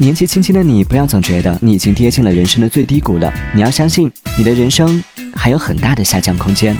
年纪轻轻的你不要总觉得你已经跌进了人生的最低谷了。你要相信你的人生还有很大的下降空间。